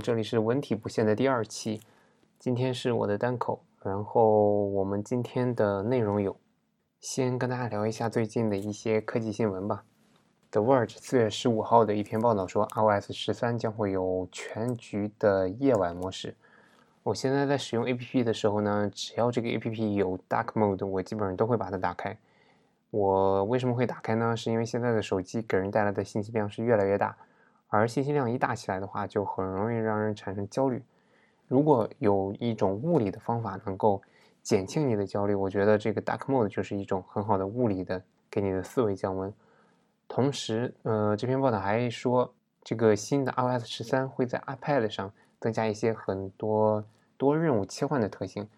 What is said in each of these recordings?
这里是文体不限的第二期，今天是我的单口，然后我们今天的内容有，先跟大家聊一下最近的一些科技新闻吧。The Verge 四月十五号的一篇报道说，iOS 十三将会有全局的夜晚模式。我现在在使用 APP 的时候呢，只要这个 APP 有 Dark Mode，我基本上都会把它打开。我为什么会打开呢？是因为现在的手机给人带来的信息量是越来越大。而信息量一大起来的话，就很容易让人产生焦虑。如果有一种物理的方法能够减轻你的焦虑，我觉得这个 Dark Mode 就是一种很好的物理的给你的思维降温。同时，呃，这篇报道还说，这个新的 iOS 十三会在 iPad 上增加一些很多多任务切换的特性。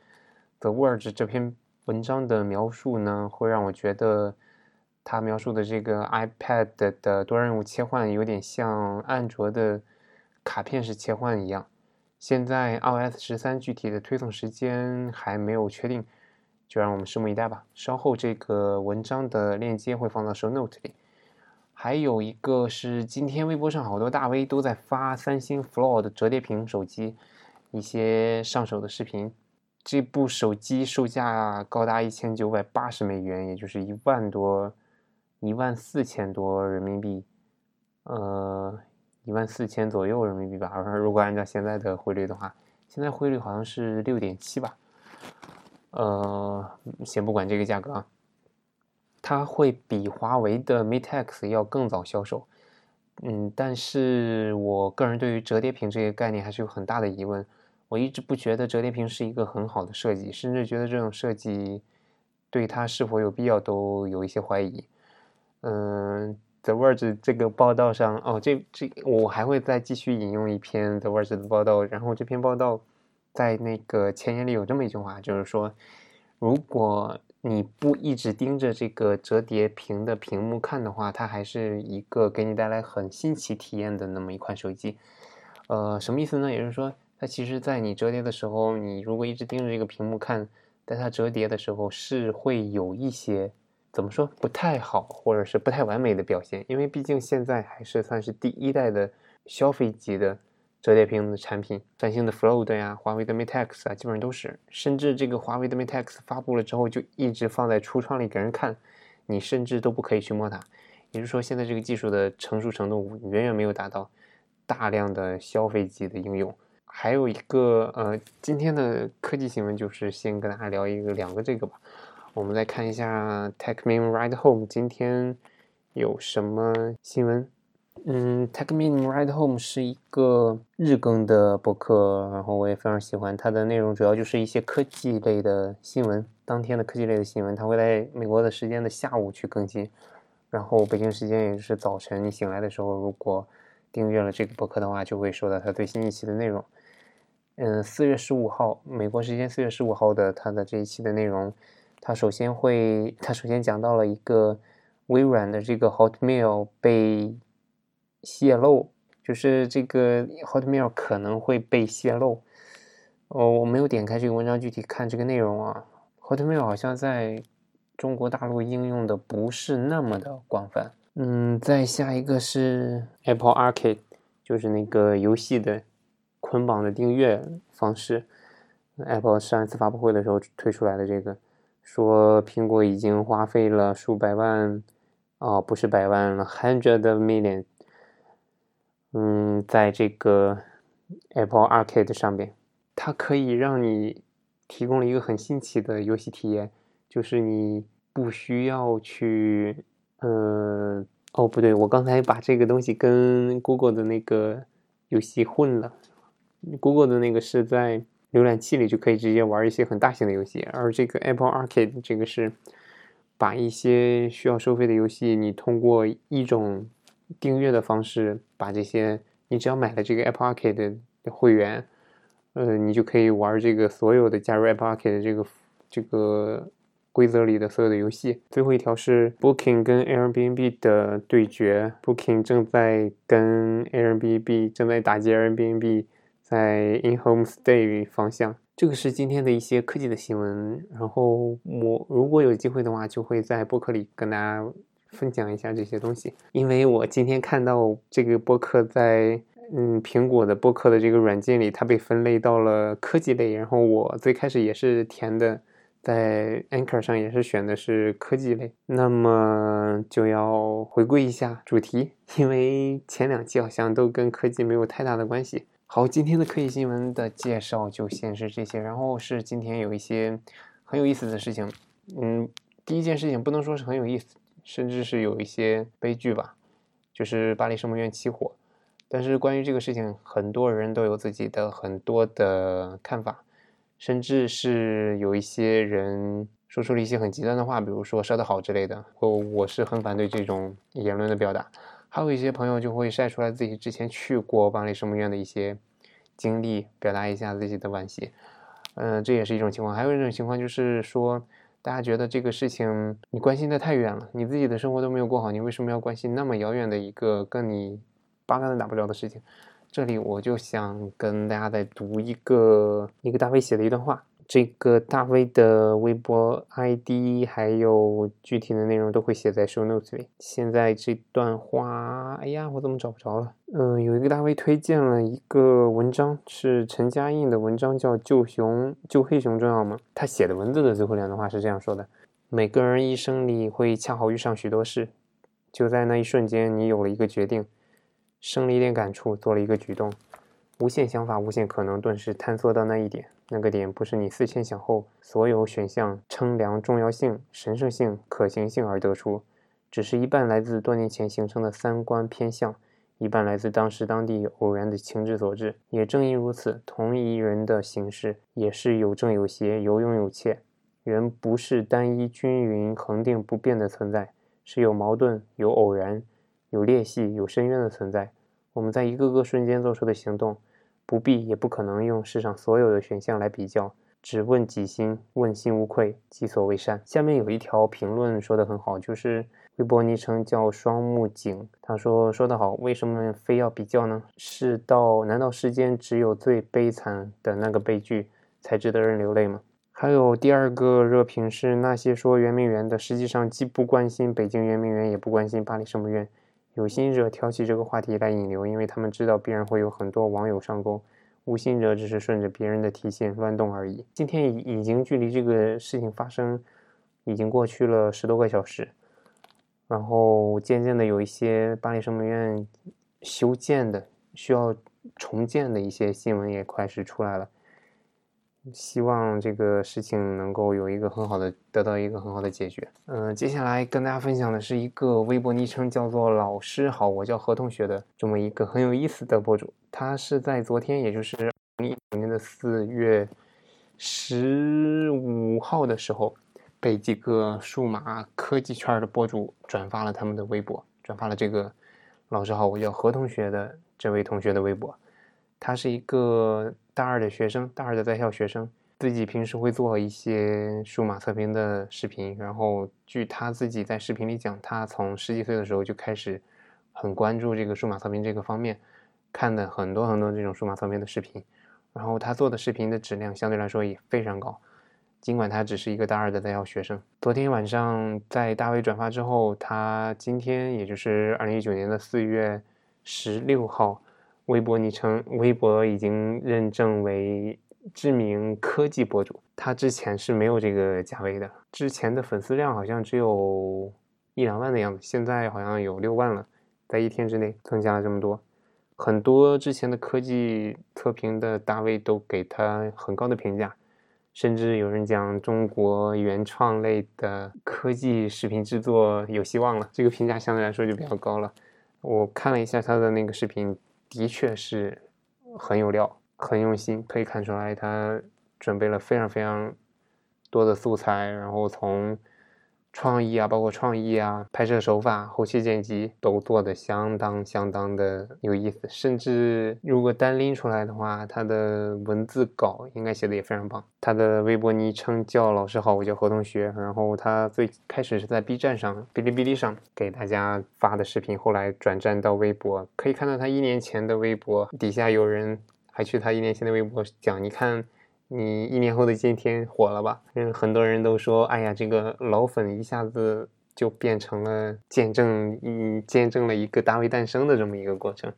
The Verge 这篇文章的描述呢，会让我觉得。他描述的这个 iPad 的多任务切换有点像安卓的卡片式切换一样。现在 iOS 十三具体的推送时间还没有确定，就让我们拭目以待吧。稍后这个文章的链接会放到 Show Note 里。还有一个是今天微博上好多大 V 都在发三星 Fold 折叠屏手机一些上手的视频。这部手机售价高达一千九百八十美元，也就是一万多。一万四千多人民币，呃，一万四千左右人民币吧。而 如果按照现在的汇率的话，现在汇率好像是六点七吧。呃，先不管这个价格啊，它会比华为的 Mate X 要更早销售。嗯，但是我个人对于折叠屏这个概念还是有很大的疑问。我一直不觉得折叠屏是一个很好的设计，甚至觉得这种设计对它是否有必要都有一些怀疑。嗯，The Verge 这个报道上，哦，这这我还会再继续引用一篇 The Verge 的报道。然后这篇报道在那个前言里有这么一句话，就是说，如果你不一直盯着这个折叠屏的屏幕看的话，它还是一个给你带来很新奇体验的那么一款手机。呃，什么意思呢？也就是说，它其实在你折叠的时候，你如果一直盯着这个屏幕看，在它折叠的时候是会有一些。怎么说不太好，或者是不太完美的表现？因为毕竟现在还是算是第一代的消费级的折叠屏的产品，三星的 Fold 呀，华为的 Mate X 啊，基本上都是。甚至这个华为的 Mate X 发布了之后，就一直放在橱窗里给人看，你甚至都不可以去摸它。也就是说，现在这个技术的成熟程度远远没有达到大量的消费级的应用。还有一个呃，今天的科技新闻就是先跟大家聊一个两个这个吧。我们来看一下 Techmen Ride Home 今天有什么新闻？嗯，Techmen Ride Home 是一个日更的博客，然后我也非常喜欢它的内容，主要就是一些科技类的新闻，当天的科技类的新闻，它会在美国的时间的下午去更新，然后北京时间也就是早晨你醒来的时候，如果订阅了这个博客的话，就会收到它最新一期的内容。嗯，四月十五号，美国时间四月十五号的它的这一期的内容。他首先会，他首先讲到了一个微软的这个 Hotmail 被泄露，就是这个 Hotmail 可能会被泄露。哦，我没有点开这个文章具体看这个内容啊。Hotmail 好像在中国大陆应用的不是那么的广泛。嗯，再下一个是 Apple Arcade，就是那个游戏的捆绑的订阅方式。Apple 上一次发布会的时候推出来的这个。说苹果已经花费了数百万，哦，不是百万了，hundred million，嗯，在这个 Apple Arcade 上边，它可以让你提供了一个很新奇的游戏体验，就是你不需要去，呃，哦，不对，我刚才把这个东西跟 Google 的那个游戏混了，Google 的那个是在。浏览器里就可以直接玩一些很大型的游戏，而这个 Apple Arcade 这个是把一些需要收费的游戏，你通过一种订阅的方式，把这些你只要买了这个 Apple Arcade 的会员，呃，你就可以玩这个所有的加入 Apple Arcade 这个这个规则里的所有的游戏。最后一条是 Booking 跟 Airbnb 的对决，Booking 正在跟 Airbnb 正在打击 Airbnb。在 In Home Stay 方向，这个是今天的一些科技的新闻。然后我如果有机会的话，就会在播客里跟大家分享一下这些东西。因为我今天看到这个播客在嗯，苹果的播客的这个软件里，它被分类到了科技类。然后我最开始也是填的，在 Anchor 上也是选的是科技类。那么就要回归一下主题，因为前两期好像都跟科技没有太大的关系。好，今天的科技新闻的介绍就先是这些。然后是今天有一些很有意思的事情。嗯，第一件事情不能说是很有意思，甚至是有一些悲剧吧，就是巴黎圣母院起火。但是关于这个事情，很多人都有自己的很多的看法，甚至是有一些人说出了一些很极端的话，比如说烧得好之类的。我我是很反对这种言论的表达。还有一些朋友就会晒出来自己之前去过巴黎圣母院的一些经历，表达一下自己的惋惜。嗯，这也是一种情况。还有一种情况就是说，大家觉得这个事情你关心的太远了，你自己的生活都没有过好，你为什么要关心那么遥远的一个跟你？八竿子打不着的事情，这里我就想跟大家再读一个一个大卫写的一段话。这个大 V 的微博 ID 还有具体的内容都会写在 show notes 里。现在这段话，哎呀，我怎么找不着了？嗯，有一个大 V 推荐了一个文章，是陈嘉映的文章，叫《救熊救黑熊重要吗》。他写的文字的最后两段话是这样说的：每个人一生里会恰好遇上许多事，就在那一瞬间，你有了一个决定。生了一点感触，做了一个举动，无限想法，无限可能，顿时坍缩到那一点。那个点不是你思前想后，所有选项称量重要性、神圣性、可行性而得出，只是一半来自多年前形成的三观偏向，一半来自当时当地偶然的情志所致。也正因如此，同一人的形式也是有正有邪，有勇有怯。人不是单一均匀、恒定不变的存在，是有矛盾、有偶然。有裂隙、有深渊的存在，我们在一个个瞬间做出的行动，不必也不可能用世上所有的选项来比较。只问己心，问心无愧，己所为善。下面有一条评论说的很好，就是微博昵称叫双木景，他说说得好，为什么非要比较呢？是道难道世间只有最悲惨的那个悲剧才值得人流泪吗？还有第二个热评是那些说圆明园的，实际上既不关心北京圆明园，也不关心巴黎圣母院。有心者挑起这个话题来引流，因为他们知道必然会有很多网友上钩；无心者只是顺着别人的提线乱动而已。今天已已经距离这个事情发生已经过去了十多个小时，然后渐渐的有一些巴黎圣母院修建的需要重建的一些新闻也开始出来了。希望这个事情能够有一个很好的得到一个很好的解决。嗯，接下来跟大家分享的是一个微博昵称叫做“老师好，我叫何同学”的这么一个很有意思的博主。他是在昨天，也就是二零一九年的四月十五号的时候，被几个数码科技圈的博主转发了他们的微博，转发了这个“老师好，我叫何同学”的这位同学的微博。他是一个。大二的学生，大二的在校学生，自己平时会做一些数码测评的视频。然后，据他自己在视频里讲，他从十几岁的时候就开始很关注这个数码测评这个方面，看的很多很多这种数码测评的视频。然后他做的视频的质量相对来说也非常高，尽管他只是一个大二的在校学生。昨天晚上在大 V 转发之后，他今天也就是二零一九年的四月十六号。微博昵称，微博已经认证为知名科技博主。他之前是没有这个价位的，之前的粉丝量好像只有一两万的样子，现在好像有六万了，在一天之内增加了这么多。很多之前的科技测评的大 V 都给他很高的评价，甚至有人讲中国原创类的科技视频制作有希望了。这个评价相对来说就比较高了。我看了一下他的那个视频。的确是很有料，很用心，可以看出来他准备了非常非常多的素材，然后从创意啊，包括创意啊、拍摄手法、后期剪辑都做的相当相当的有意思。甚至如果单拎出来的话，他的文字稿应该写的也非常棒。他的微博昵称叫“老师好，我叫何同学”。然后他最开始是在 B 站上、哔哩哔哩上给大家发的视频，后来转战到微博。可以看到他一年前的微博底下有人还去他一年前的微博讲：“你看。”你一年后的今天火了吧？嗯，很多人都说，哎呀，这个老粉一下子就变成了见证，嗯，见证了一个大卫诞生的这么一个过程。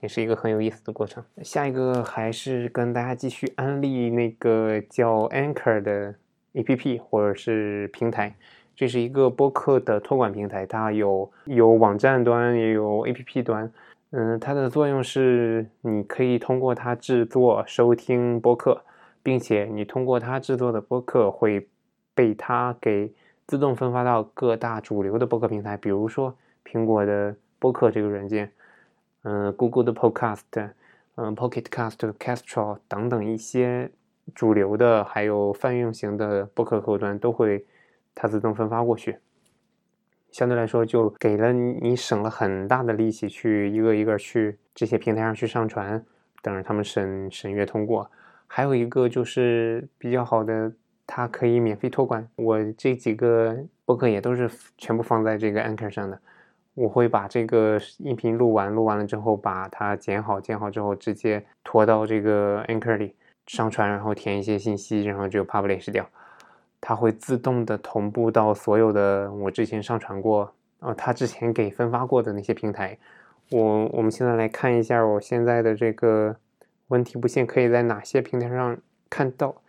也是一个很有意思的过程。下一个还是跟大家继续安利那个叫 Anchor 的 APP 或者是平台，这是一个播客的托管平台，它有有网站端也有 APP 端。嗯，它的作用是你可以通过它制作收听播客，并且你通过它制作的播客会被它给自动分发到各大主流的播客平台，比如说苹果的播客这个软件，嗯，Google 的 Podcast，嗯，Pocket Cast、Castro 等等一些主流的还有泛用型的播客客户端都会它自动分发过去。相对来说，就给了你省了很大的力气去一个一个去这些平台上去上传，等着他们审审阅通过。还有一个就是比较好的，它可以免费托管。我这几个博客也都是全部放在这个 Anchor 上的。我会把这个音频录完，录完了之后把它剪好，剪好之后直接拖到这个 Anchor 里上传，然后填一些信息，然后就 publish 掉。它会自动的同步到所有的我之前上传过，呃，它之前给分发过的那些平台。我我们现在来看一下我现在的这个问题不限可以在哪些平台上看到。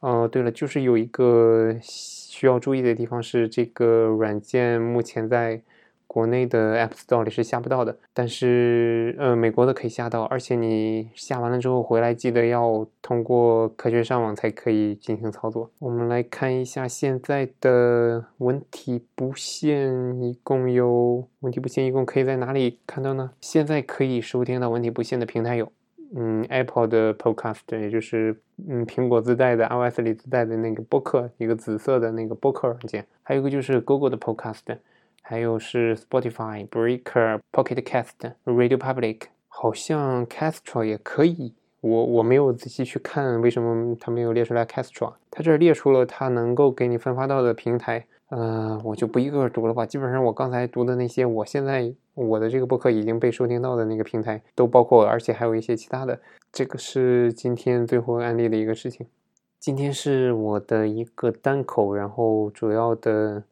哦，对了，就是有一个需要注意的地方是，这个软件目前在。国内的 App Store 里是下不到的，但是呃，美国的可以下到，而且你下完了之后回来，记得要通过科学上网才可以进行操作。我们来看一下现在的文体不限，一共有文体不限，一共可以在哪里看到呢？现在可以收听到文体不限的平台有，嗯，Apple 的 Podcast，也就是嗯苹果自带的 iOS 里自带的那个播客，一个紫色的那个播客软件，还有一个就是 Google 的 Podcast。还有是 Spotify、Breaker、Pocket Cast、Radio Public，好像 Castro 也可以。我我没有仔细去看为什么它没有列出来 Castro。它这列出了它能够给你分发到的平台，呃，我就不一个个读了吧。基本上我刚才读的那些，我现在我的这个播客已经被收听到的那个平台都包括，而且还有一些其他的。这个是今天最后案例的一个事情。今天是我的一个单口，然后主要的。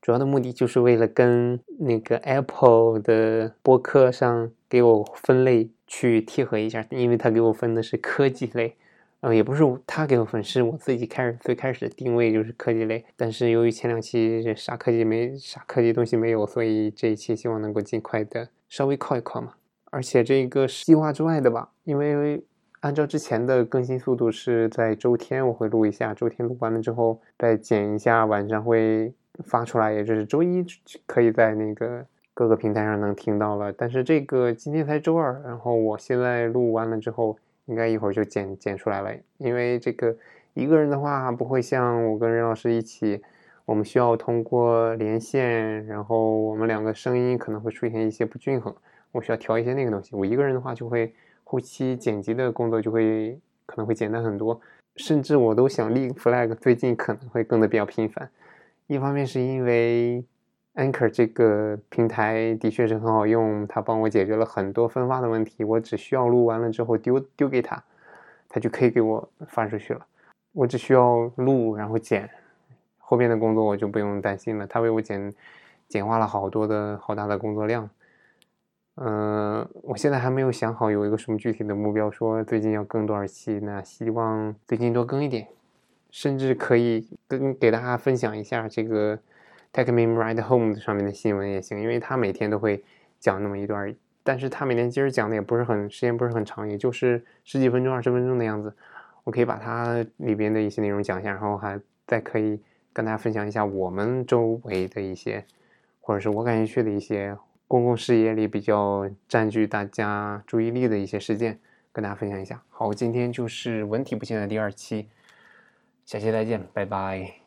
主要的目的就是为了跟那个 Apple 的播客上给我分类去贴合一下，因为他给我分的是科技类，嗯，也不是他给我分，是我自己开始最开始定位就是科技类。但是由于前两期啥科技没啥科技东西没有，所以这一期希望能够尽快的稍微靠一靠嘛。而且这个是计划之外的吧，因为按照之前的更新速度是在周天我会录一下，周天录完了之后再剪一下，晚上会。发出来，也就是周一可以在那个各个平台上能听到了。但是这个今天才周二，然后我现在录完了之后，应该一会儿就剪剪出来了。因为这个一个人的话，不会像我跟任老师一起，我们需要通过连线，然后我们两个声音可能会出现一些不均衡，我需要调一些那个东西。我一个人的话，就会后期剪辑的工作就会可能会简单很多，甚至我都想立 flag，最近可能会更的比较频繁。一方面是因为 Anchor 这个平台的确是很好用，它帮我解决了很多分发的问题。我只需要录完了之后丢丢给他，他就可以给我发出去了。我只需要录，然后剪，后面的工作我就不用担心了。他为我简简化了好多的好大的工作量。嗯，我现在还没有想好有一个什么具体的目标，说最近要更多少期，那希望最近多更一点。甚至可以跟给大家分享一下这个 TechMeme Ride Home 上面的新闻也行，因为他每天都会讲那么一段，但是他每天其实讲的也不是很时间不是很长，也就是十几分钟、二十分钟的样子。我可以把它里边的一些内容讲一下，然后还再可以跟大家分享一下我们周围的一些，或者是我感兴趣的一些公共事业里比较占据大家注意力的一些事件，跟大家分享一下。好，今天就是文体不限的第二期。下期再见，拜拜。